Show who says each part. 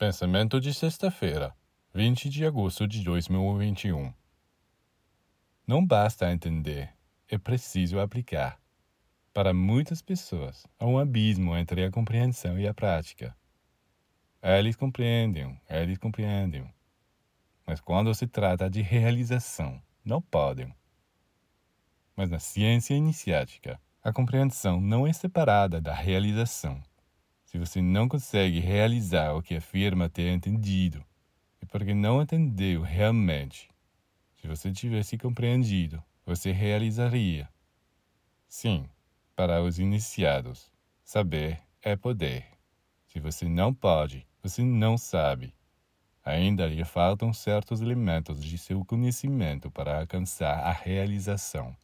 Speaker 1: Pensamento de sexta-feira, 20 de agosto de 2021. Não basta entender, é preciso aplicar. Para muitas pessoas, há um abismo entre a compreensão e a prática. Eles compreendem, eles compreendem. Mas quando se trata de realização, não podem. Mas na ciência iniciática, a compreensão não é separada da realização. Se você não consegue realizar o que afirma ter entendido, é porque não entendeu realmente. Se você tivesse compreendido, você realizaria. Sim, para os iniciados, saber é poder. Se você não pode, você não sabe. Ainda lhe faltam certos elementos de seu conhecimento para alcançar a realização.